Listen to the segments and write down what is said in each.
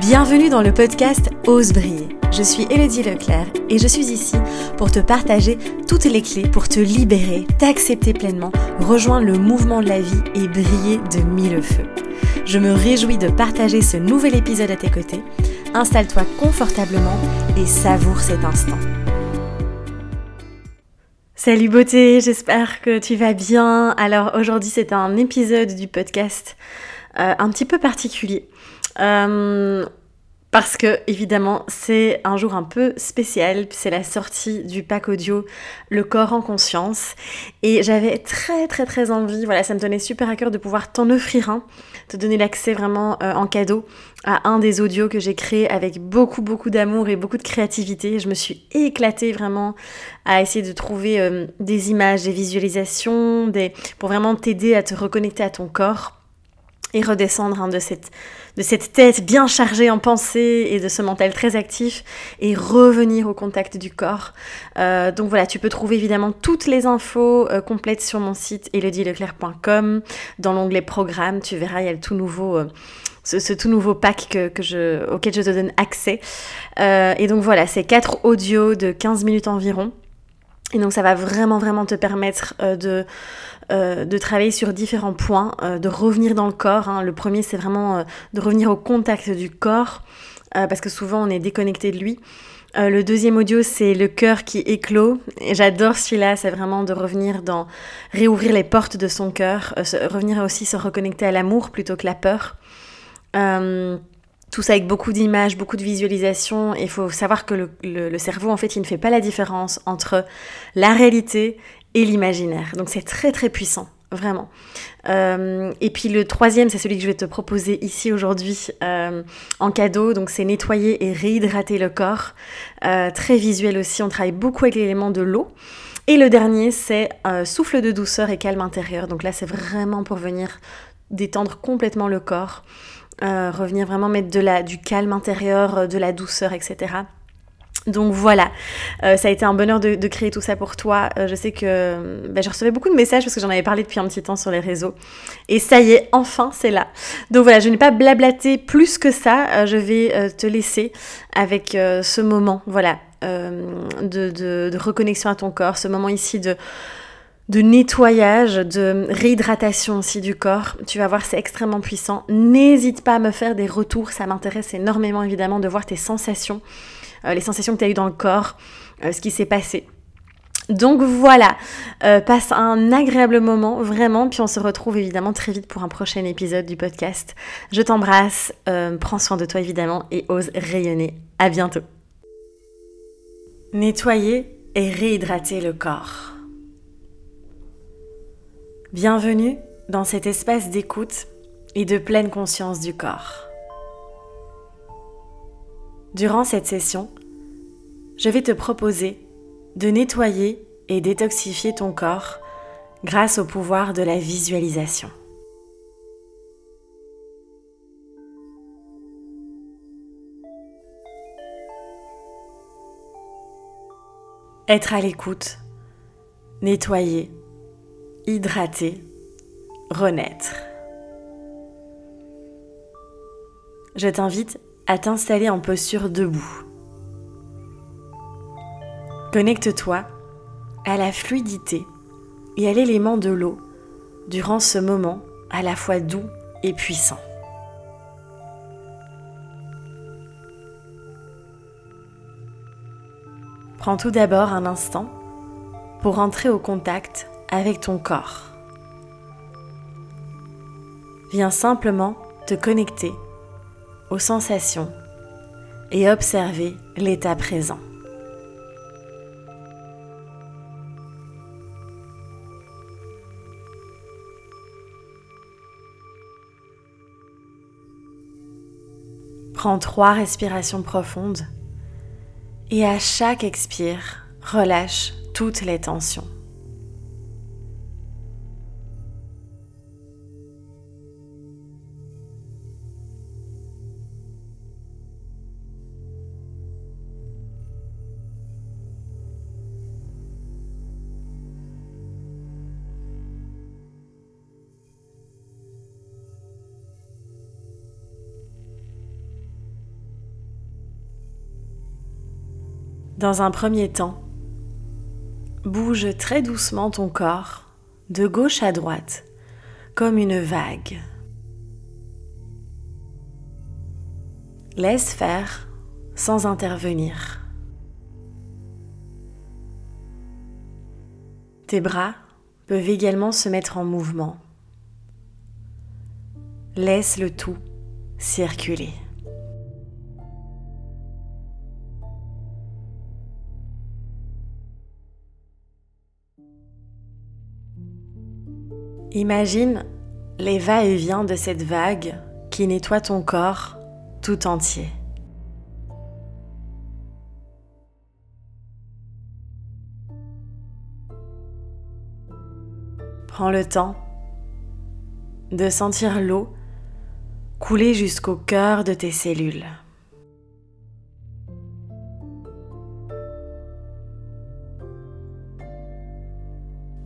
Bienvenue dans le podcast Ose briller. Je suis Elodie Leclerc et je suis ici pour te partager toutes les clés pour te libérer, t'accepter pleinement, rejoindre le mouvement de la vie et briller de mille feux. Je me réjouis de partager ce nouvel épisode à tes côtés. Installe-toi confortablement et savoure cet instant. Salut beauté, j'espère que tu vas bien. Alors aujourd'hui c'est un épisode du podcast euh, un petit peu particulier. Euh, parce que évidemment c'est un jour un peu spécial, c'est la sortie du pack audio Le corps en conscience et j'avais très très très envie, voilà ça me tenait super à cœur de pouvoir t'en offrir un, te donner l'accès vraiment euh, en cadeau à un des audios que j'ai créé avec beaucoup beaucoup d'amour et beaucoup de créativité. Je me suis éclatée vraiment à essayer de trouver euh, des images, des visualisations, des... pour vraiment t'aider à te reconnecter à ton corps et redescendre de, cette, de cette tête bien chargée en pensée et de ce mental très actif et revenir au contact du corps. Euh, donc voilà, tu peux trouver évidemment toutes les infos euh, complètes sur mon site elodieleclerc.com. Dans l'onglet programme, tu verras, il y a le tout nouveau... Euh, ce, tout nouveau pack que, que je, auquel je te donne accès. et donc voilà, c'est quatre audios de 15 minutes environ. Et donc ça va vraiment vraiment te permettre de euh, de travailler sur différents points, euh, de revenir dans le corps. Hein. Le premier, c'est vraiment euh, de revenir au contact du corps, parce que souvent on est déconnecté de lui. le deuxième audio, c'est le cœur qui éclot. Et j'adore celui-là, c'est vraiment de revenir dans réouvrir les portes de son cœur, revenir aussi se reconnecter à l'amour plutôt que la peur. Tout ça avec beaucoup d'images, beaucoup de visualisations. Il faut savoir que le, cerveau, en fait, il ne fait pas la différence entre la réalité et l'imaginaire. Donc c'est très très puissant, vraiment. Euh, et puis le troisième, c'est celui que je vais te proposer ici aujourd'hui euh, en cadeau. Donc c'est nettoyer et réhydrater le corps. Euh, très visuel aussi, on travaille beaucoup avec l'élément de l'eau. Et le dernier, c'est souffle de douceur et calme intérieur. Donc là, c'est vraiment pour venir détendre complètement le corps. revenir vraiment mettre de du calme intérieur, de la douceur, etc. Donc voilà, euh, ça a été un bonheur de, créer tout ça pour toi. Euh, je sais que bah, je recevais beaucoup de messages parce que j'en avais parlé depuis un petit temps sur les réseaux. Et ça y est, enfin c'est là. Donc voilà, je n'ai pas blablaté plus que ça. Euh, je vais te laisser avec ce moment, voilà, de, de, reconnexion à ton corps, ce moment ici de de nettoyage, de réhydratation aussi du corps. Tu vas voir, c'est extrêmement puissant. N'hésite pas à me faire des retours, ça m'intéresse énormément évidemment de voir tes sensations. Euh, les sensations que tu as eues dans le corps, euh, ce qui s'est passé. Donc voilà, euh, passe un agréable moment, vraiment, puis on se retrouve évidemment très vite pour un prochain épisode du podcast. Je t'embrasse, prends soin de toi évidemment et ose rayonner. À bientôt. Nettoyer et réhydrater le corps. Bienvenue dans cet espace d'écoute et de pleine conscience du corps. Durant cette session, je vais te proposer de nettoyer et détoxifier ton corps grâce au pouvoir de la visualisation. Être à l'écoute, nettoyer, hydrater, renaître. Je t'invite à t'installer en posture debout. Connecte-toi à la fluidité et à l'élément de l'eau durant ce moment à la fois doux et puissant. Prends tout d'abord un instant pour entrer au contact avec ton corps. Viens simplement te connecter aux sensations et observer l'état présent. Prends trois respirations profondes et à chaque expire, relâche toutes les tensions. Dans un premier temps, bouge très doucement ton corps de gauche à droite comme une vague. Laisse faire sans intervenir. Tes bras peuvent également se mettre en mouvement. Laisse le tout circuler. Imagine les va-et-vient de cette vague qui nettoie ton corps tout entier. Prends le temps de sentir l'eau couler jusqu'au cœur de tes cellules.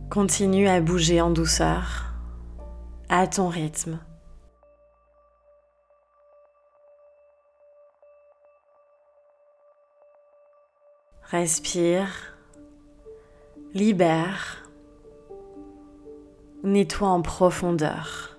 Continue à bouger en douceur, à ton rythme. Respire, libère, nettoie en profondeur.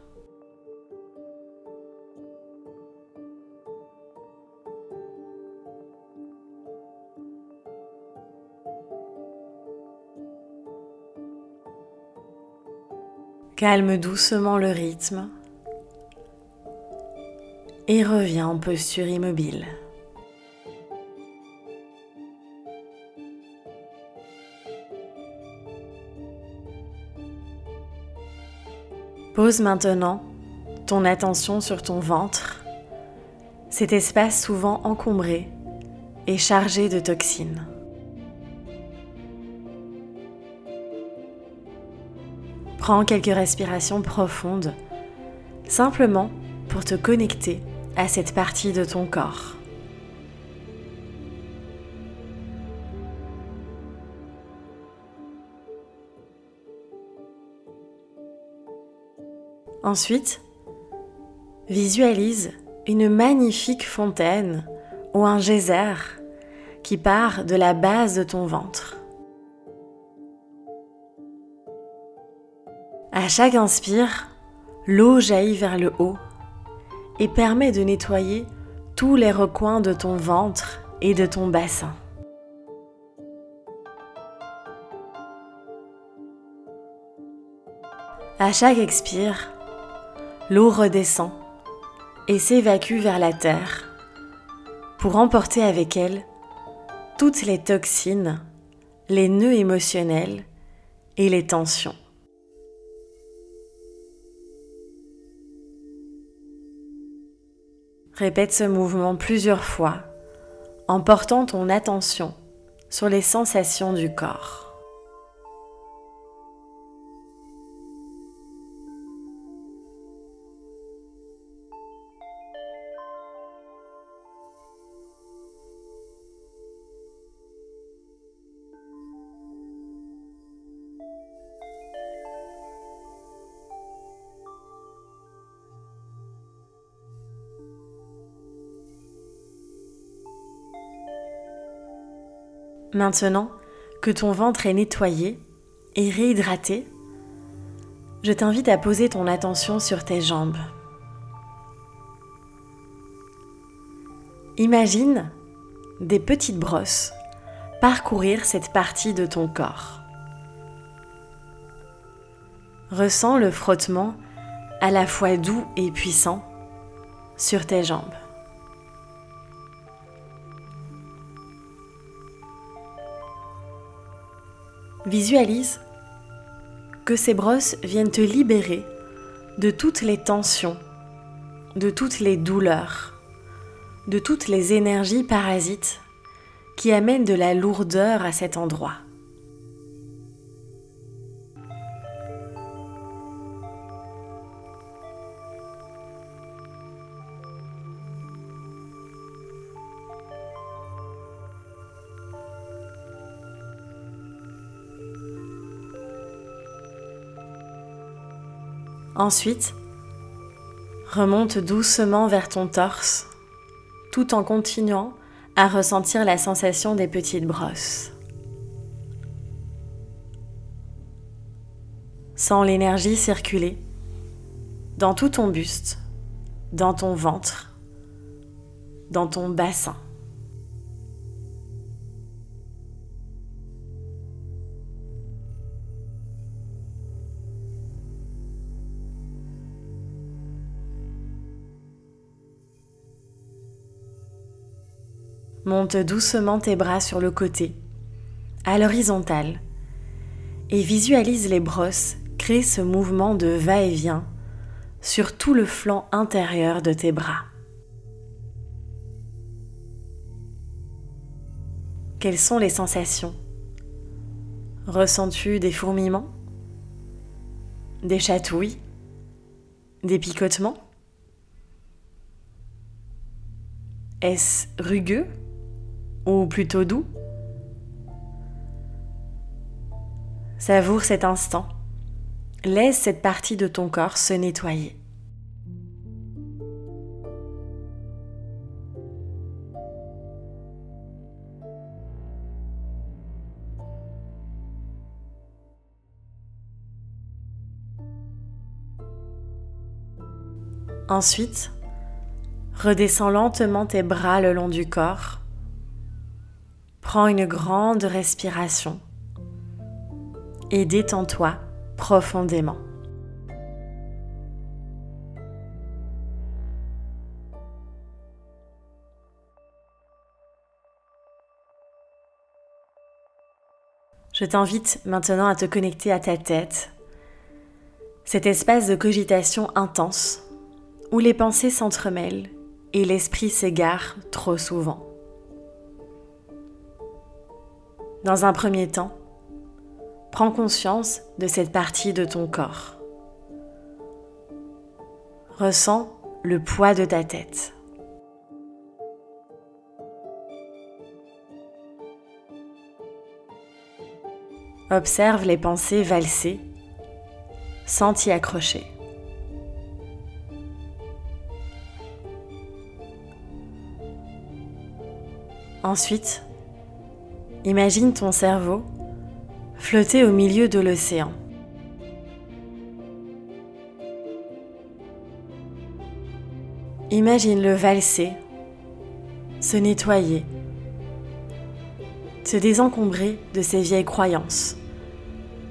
Calme doucement le rythme et reviens en posture immobile. Pose maintenant ton attention sur ton ventre, cet espace souvent encombré et chargé de toxines. Prends quelques respirations profondes, simplement pour te connecter à cette partie de ton corps. Ensuite, visualise une magnifique fontaine ou un geyser qui part de la base de ton ventre. À chaque inspire, l'eau jaillit vers le haut et permet de nettoyer tous les recoins de ton ventre et de ton bassin. À chaque expire, l'eau redescend et s'évacue vers la terre pour emporter avec elle toutes les toxines, les nœuds émotionnels et les tensions. Répète ce mouvement plusieurs fois en portant ton attention sur les sensations du corps. Maintenant que ton ventre est nettoyé et réhydraté, je t'invite à poser ton attention sur tes jambes. Imagine des petites brosses parcourir cette partie de ton corps. Ressens le frottement à la fois doux et puissant sur tes jambes. Visualise que ces brosses viennent te libérer de toutes les tensions, de toutes les douleurs, de toutes les énergies parasites qui amènent de la lourdeur à cet endroit. Ensuite, remonte doucement vers ton torse tout en continuant à ressentir la sensation des petites brosses. Sens l'énergie circuler dans tout ton buste, dans ton ventre, dans ton bassin. Monte doucement tes bras sur le côté, à l'horizontale, et visualise les brosses créer ce mouvement de va-et-vient sur tout le flanc intérieur de tes bras. Quelles sont les sensations? Ressens-tu des fourmillements? Des chatouilles? Des picotements? Est-ce rugueux? Ou plutôt doux? Savoure cet instant. Laisse cette partie de ton corps se nettoyer. Ensuite, redescends lentement tes bras le long du corps Prends une grande respiration et détends-toi profondément. Je t'invite maintenant à te connecter à ta tête, cet espace de cogitation intense où les pensées s'entremêlent et l'esprit s'égare trop souvent. Dans un premier temps, prends conscience de cette partie de ton corps. Ressens le poids de ta tête. Observe les pensées valser sans t'y accrocher. Ensuite, Imagine ton cerveau flotter au milieu de l'océan. Imagine-le valser, se nettoyer, se désencombrer de ses vieilles croyances,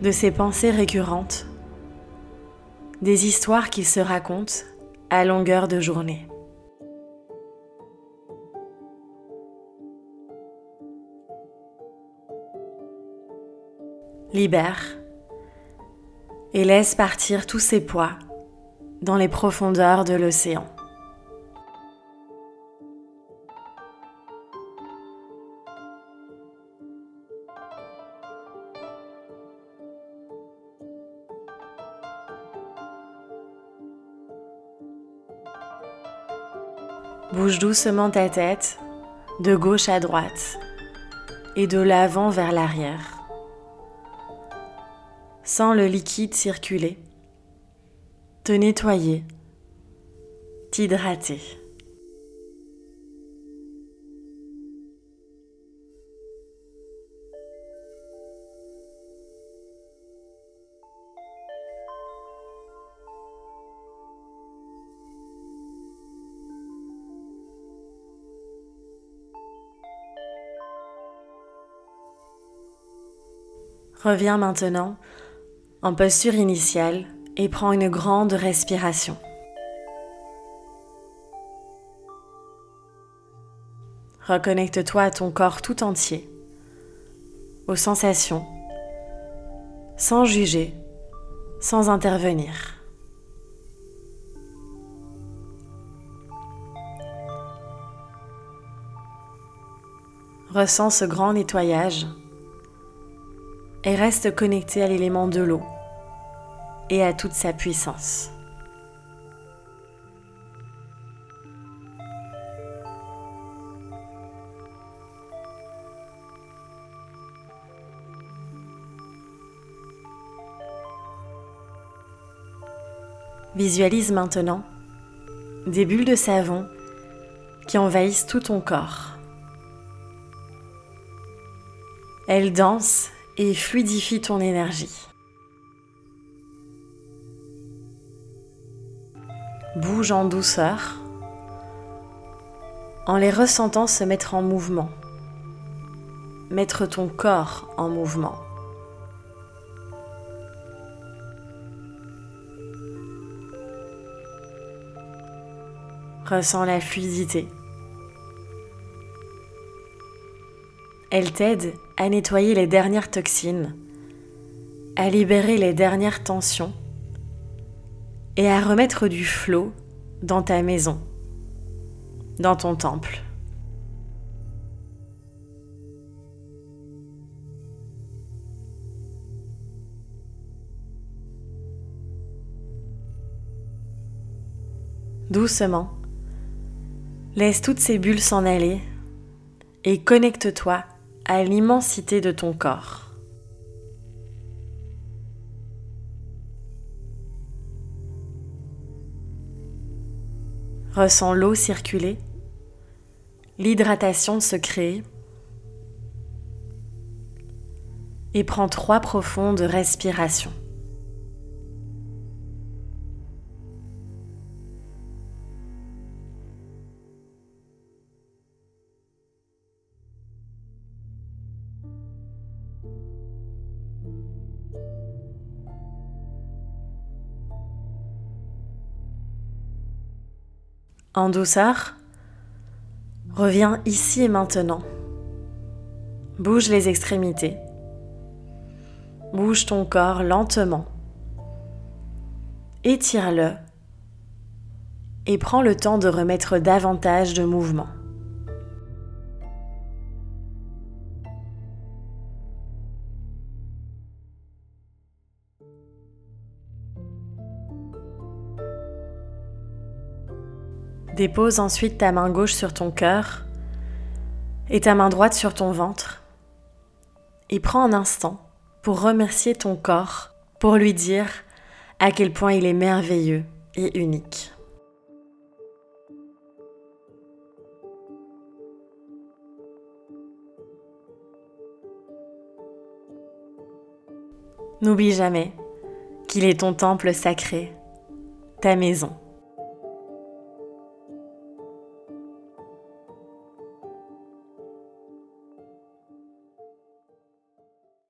de ses pensées récurrentes, des histoires qu'il se raconte à longueur de journée. Libère et laisse partir tous ces poids dans les profondeurs de l'océan. Bouge doucement ta tête de gauche à droite et de l'avant vers l'arrière. Sens le liquide circuler, te nettoyer, t'hydrater. Reviens maintenant en posture initiale et prends une grande respiration. Reconnecte-toi à ton corps tout entier, aux sensations, sans juger, sans intervenir. Ressens ce grand nettoyage et reste connecté à l'élément de l'eau et à toute sa puissance. Visualise maintenant des bulles de savon qui envahissent tout ton corps Elle danse et fluidifie ton énergie. Bouge en douceur en les ressentant se mettre en mouvement. Mettre ton corps en mouvement. Ressens la fluidité. Elle t'aide à nettoyer les dernières toxines, à libérer les dernières tensions et à remettre du flot dans ta maison, dans ton temple. Doucement, laisse toutes ces bulles s'en aller et connecte-toi à l'immensité de ton corps. Ressens l'eau circuler, l'hydratation se créer et prends trois profondes respirations. En douceur, reviens ici et maintenant. Bouge les extrémités. Bouge ton corps lentement. Étire-le et prends le temps de remettre davantage de mouvement. Dépose ensuite ta main gauche sur ton cœur et ta main droite sur ton ventre. Et prends un instant pour remercier ton corps, pour lui dire à quel point il est merveilleux et unique. N'oublie jamais qu'il est ton temple sacré, ta maison.